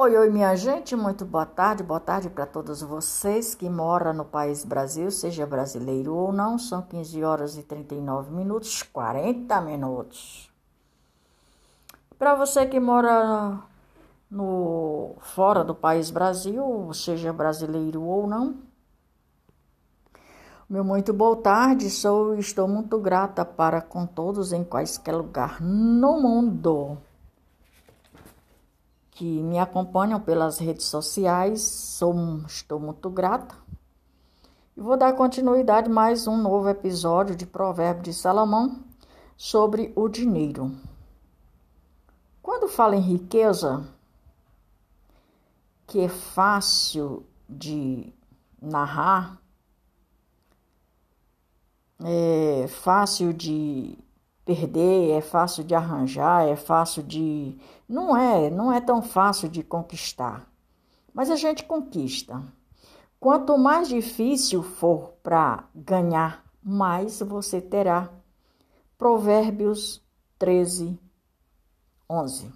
Oi, oi, minha gente, muito boa tarde, boa tarde para todos vocês que moram no país Brasil, seja brasileiro ou não, são 15 horas e 39 minutos, 40 minutos. Para você que mora no fora do país Brasil, seja brasileiro ou não, meu muito boa tarde, sou estou muito grata para com todos em quaisquer lugar no mundo que me acompanham pelas redes sociais. Sou, estou muito grata. E vou dar continuidade a mais um novo episódio de Provérbio de Salomão sobre o dinheiro. Quando falo em riqueza, que é fácil de narrar, é fácil de perder, é fácil de arranjar, é fácil de. Não é, não é tão fácil de conquistar. Mas a gente conquista. Quanto mais difícil for para ganhar, mais você terá. Provérbios 13, 11.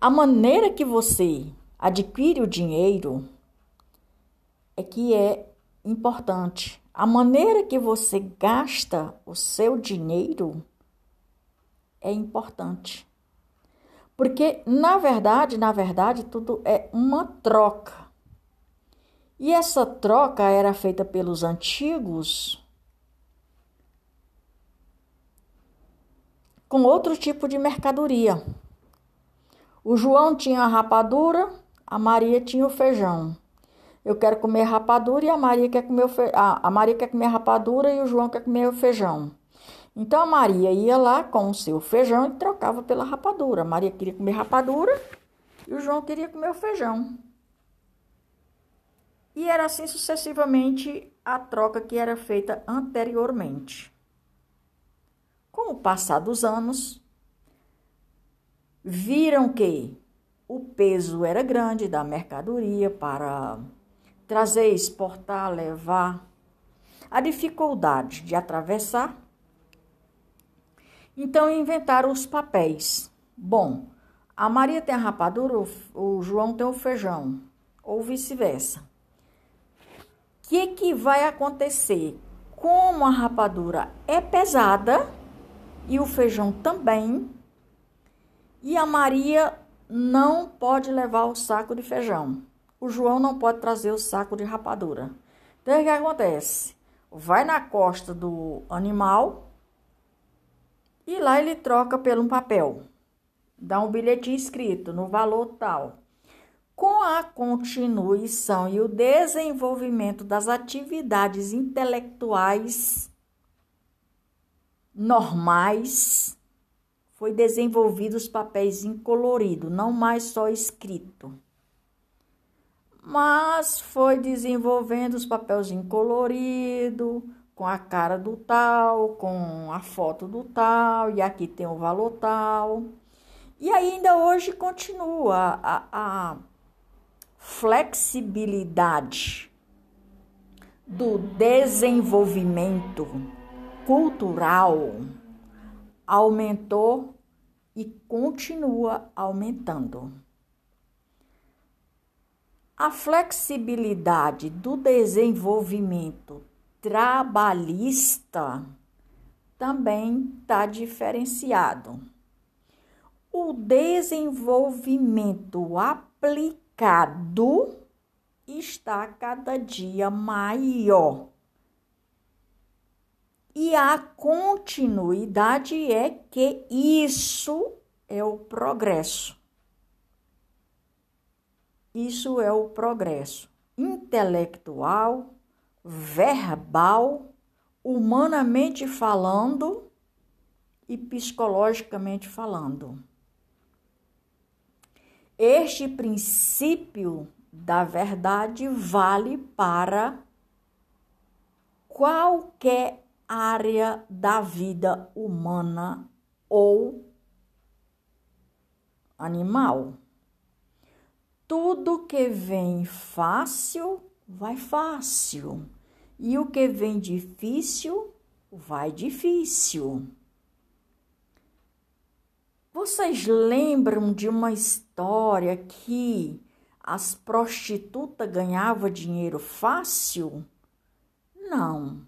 A maneira que você adquire o dinheiro é que é importante. A maneira que você gasta o seu dinheiro é importante. Porque, na verdade, na verdade, tudo é uma troca. E essa troca era feita pelos antigos com outro tipo de mercadoria. O João tinha a rapadura, a Maria tinha o feijão. Eu quero comer rapadura e a Maria quer comer fe... a Maria quer comer rapadura e o João quer comer o feijão. Então a Maria ia lá com o seu feijão e trocava pela rapadura. A Maria queria comer rapadura e o João queria comer o feijão. E era assim sucessivamente a troca que era feita anteriormente. Com o passar dos anos, viram que o peso era grande da mercadoria para trazer, exportar, levar. A dificuldade de atravessar. Então inventaram os papéis. Bom, a Maria tem a rapadura, o João tem o feijão, ou vice-versa. O que, que vai acontecer? Como a rapadura é pesada e o feijão também, e a Maria não pode levar o saco de feijão o João não pode trazer o saco de rapadura. Então, o que acontece? Vai na costa do animal e lá ele troca pelo um papel. Dá um bilhetinho escrito no valor tal. Com a continuação e o desenvolvimento das atividades intelectuais normais, foi desenvolvido os papéis em colorido, não mais só escrito mas foi desenvolvendo os papelzinhos colorido, com a cara do tal, com a foto do tal, e aqui tem o valor tal. E ainda hoje continua a, a flexibilidade do desenvolvimento cultural aumentou e continua aumentando. A flexibilidade do desenvolvimento trabalhista também está diferenciado. O desenvolvimento aplicado está cada dia maior. E a continuidade é que isso é o progresso. Isso é o progresso intelectual, verbal, humanamente falando e psicologicamente falando. Este princípio da verdade vale para qualquer área da vida humana ou animal. Tudo que vem fácil, vai fácil. E o que vem difícil, vai difícil. Vocês lembram de uma história que as prostitutas ganhavam dinheiro fácil? Não.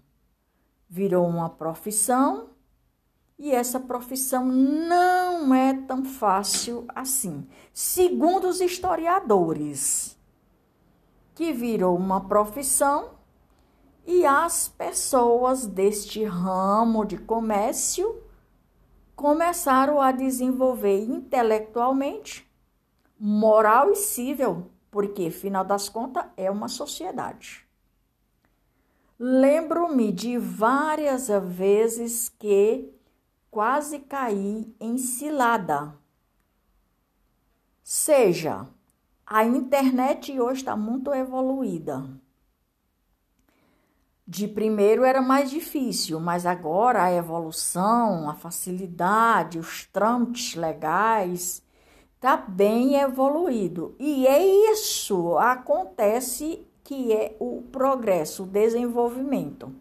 Virou uma profissão e essa profissão não é tão fácil assim, segundo os historiadores, que virou uma profissão e as pessoas deste ramo de comércio começaram a desenvolver intelectualmente, moral e civil, porque, final das contas, é uma sociedade. Lembro-me de várias vezes que quase caí em cilada. Seja, a internet hoje está muito evoluída. De primeiro era mais difícil, mas agora a evolução, a facilidade, os trâmites legais está bem evoluído. E é isso acontece que é o progresso, o desenvolvimento.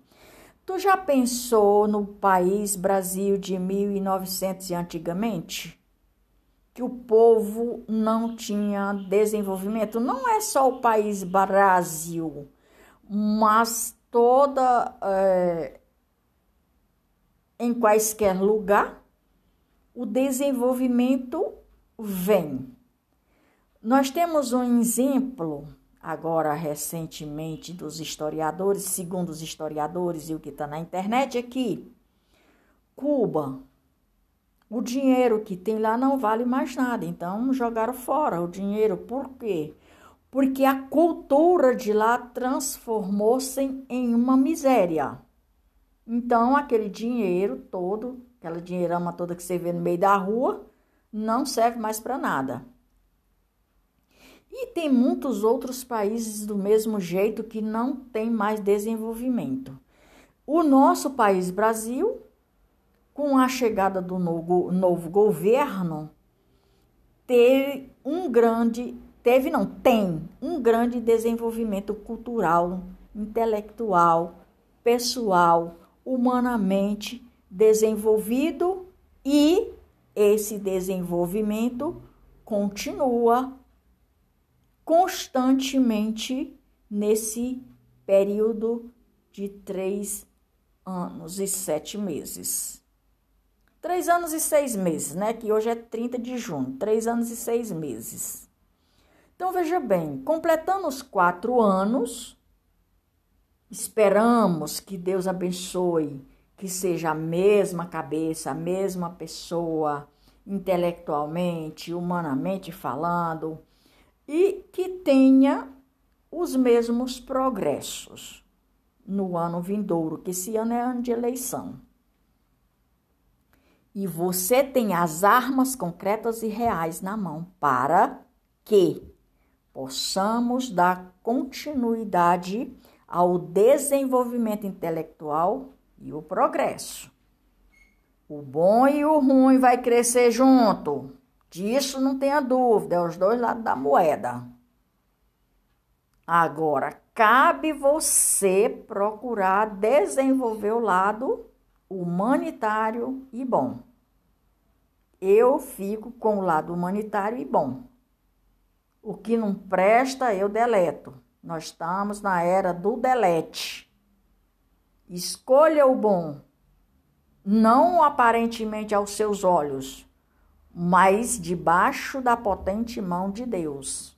Tu já pensou no país Brasil de 1900 e antigamente? Que o povo não tinha desenvolvimento? Não é só o país Brasil, mas toda é, em quaisquer lugar o desenvolvimento vem. Nós temos um exemplo agora recentemente dos historiadores, segundo os historiadores e o que está na internet, é que Cuba, o dinheiro que tem lá não vale mais nada, então jogaram fora o dinheiro. Por quê? porque a cultura de lá transformou-se em uma miséria. Então, aquele dinheiro todo, aquela dinheirama toda que você vê no meio da rua, não serve mais para nada. E tem muitos outros países do mesmo jeito que não tem mais desenvolvimento. O nosso país, Brasil, com a chegada do novo, novo governo, teve um grande teve, não, tem um grande desenvolvimento cultural, intelectual, pessoal, humanamente desenvolvido e esse desenvolvimento continua constantemente nesse período de três anos e sete meses. Três anos e seis meses, né? Que hoje é 30 de junho. Três anos e seis meses. Então veja bem, completando os quatro anos, esperamos que Deus abençoe, que seja a mesma cabeça, a mesma pessoa, intelectualmente, humanamente falando, e que tenha os mesmos progressos no ano vindouro, que esse ano é ano de eleição. E você tem as armas concretas e reais na mão para que possamos dar continuidade ao desenvolvimento intelectual e o progresso. O bom e o ruim vai crescer junto. Disso não tenha dúvida, é os dois lados da moeda. Agora, cabe você procurar desenvolver o lado humanitário e bom. Eu fico com o lado humanitário e bom. O que não presta, eu deleto. Nós estamos na era do delete. Escolha o bom, não aparentemente aos seus olhos, mas debaixo da potente mão de Deus.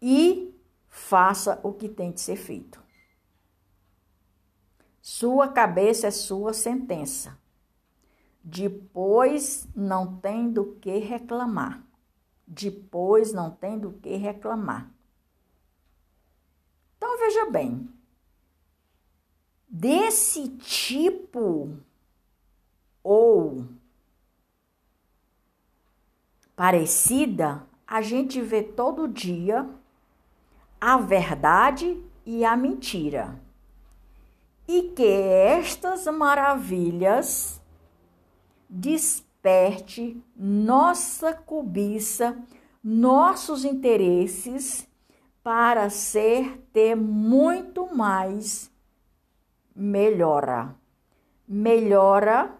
E faça o que tem de ser feito. Sua cabeça é sua sentença. Depois não tem do que reclamar. Depois não tem do que reclamar. Então veja bem, desse tipo ou parecida, a gente vê todo dia a verdade e a mentira. E que estas maravilhas desperte nossa cobiça, nossos interesses para ser ter muito mais melhora. Melhora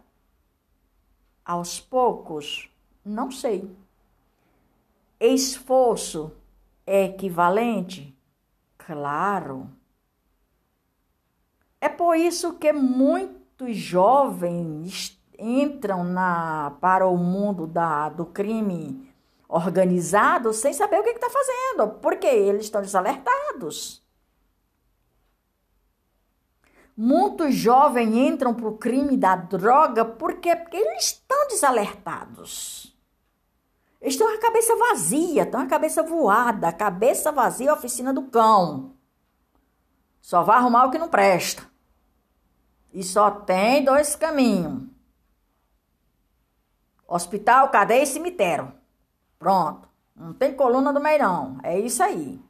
Aos poucos? Não sei. Esforço é equivalente? Claro. É por isso que muitos jovens entram na, para o mundo da, do crime organizado sem saber o que está fazendo, porque eles estão desalertados. Muitos jovens entram para o crime da droga porque, porque eles estão desalertados. Eles estão com a cabeça vazia, estão com a cabeça voada, cabeça vazia, oficina do cão. Só vai arrumar o que não presta. E só tem dois caminhos: hospital, cadeia e cemitério. Pronto. Não tem coluna do meio, não. É isso aí.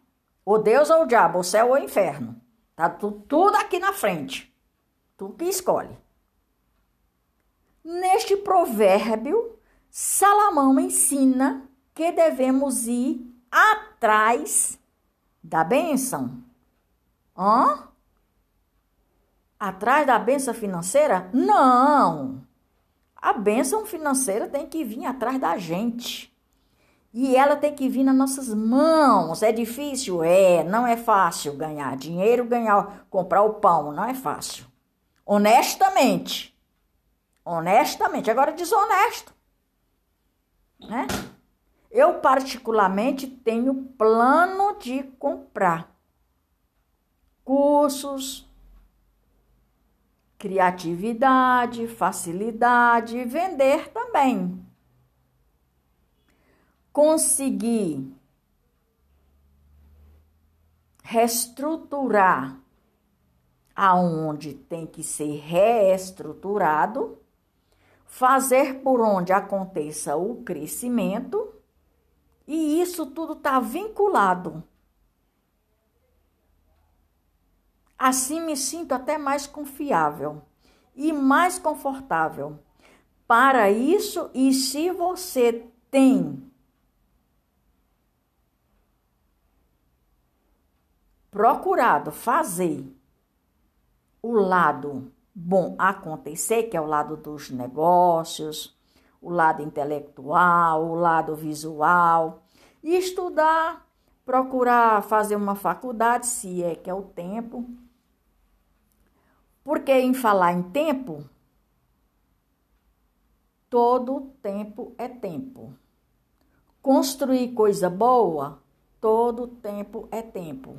O Deus ou o diabo, o céu ou o inferno. Tá tudo aqui na frente. Tu que escolhe. Neste provérbio, Salomão ensina que devemos ir atrás da bênção. Hã? Atrás da bênção financeira? Não! A bênção financeira tem que vir atrás da gente. E ela tem que vir nas nossas mãos. É difícil? É. Não é fácil ganhar dinheiro, ganhar, comprar o pão. Não é fácil. Honestamente. Honestamente. Agora, desonesto. Né? Eu, particularmente, tenho plano de comprar cursos, criatividade, facilidade, vender também conseguir reestruturar aonde tem que ser reestruturado, fazer por onde aconteça o crescimento, e isso tudo está vinculado. Assim me sinto até mais confiável e mais confortável. Para isso, e se você tem procurado fazer o lado bom acontecer, que é o lado dos negócios, o lado intelectual, o lado visual, e estudar, procurar fazer uma faculdade, se é que é o tempo. Porque em falar em tempo, todo tempo é tempo. Construir coisa boa, todo tempo é tempo.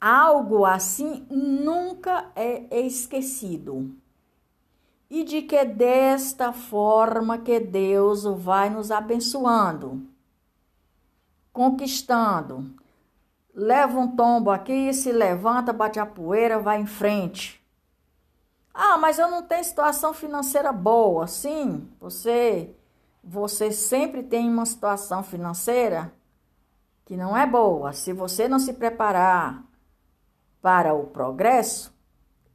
Algo assim nunca é esquecido. E de que desta forma que Deus vai nos abençoando, conquistando. Leva um tombo aqui, se levanta, bate a poeira, vai em frente. Ah, mas eu não tenho situação financeira boa. Sim, você você sempre tem uma situação financeira que não é boa. Se você não se preparar, para o progresso,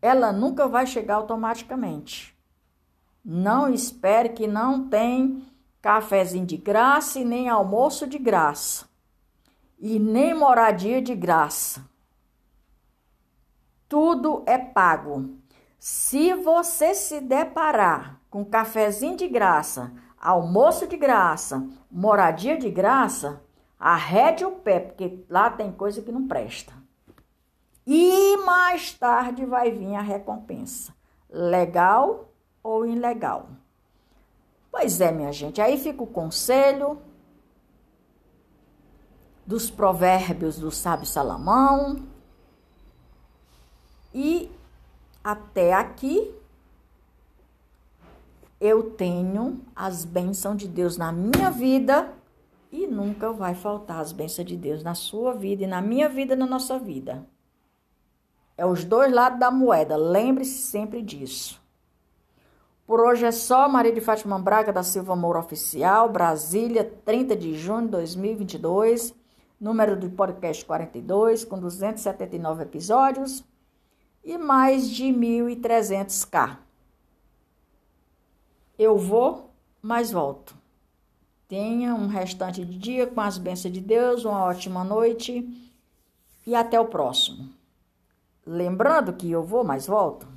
ela nunca vai chegar automaticamente. Não espere que não tem cafezinho de graça e nem almoço de graça. E nem moradia de graça. Tudo é pago. Se você se deparar com cafezinho de graça, almoço de graça, moradia de graça, arrede o pé, porque lá tem coisa que não presta. E mais tarde vai vir a recompensa. Legal ou ilegal? Pois é, minha gente. Aí fica o conselho dos provérbios do sábio Salomão. E até aqui eu tenho as bênçãos de Deus na minha vida e nunca vai faltar as bênçãos de Deus na sua vida e na minha vida na nossa vida. É os dois lados da moeda. Lembre-se sempre disso. Por hoje é só. Maria de Fátima Braga da Silva Moura Oficial, Brasília, 30 de junho de 2022. Número do podcast 42, com 279 episódios e mais de 1.300k. Eu vou, mas volto. Tenha um restante de dia com as bênçãos de Deus, uma ótima noite e até o próximo. Lembrando que eu vou, mas volto.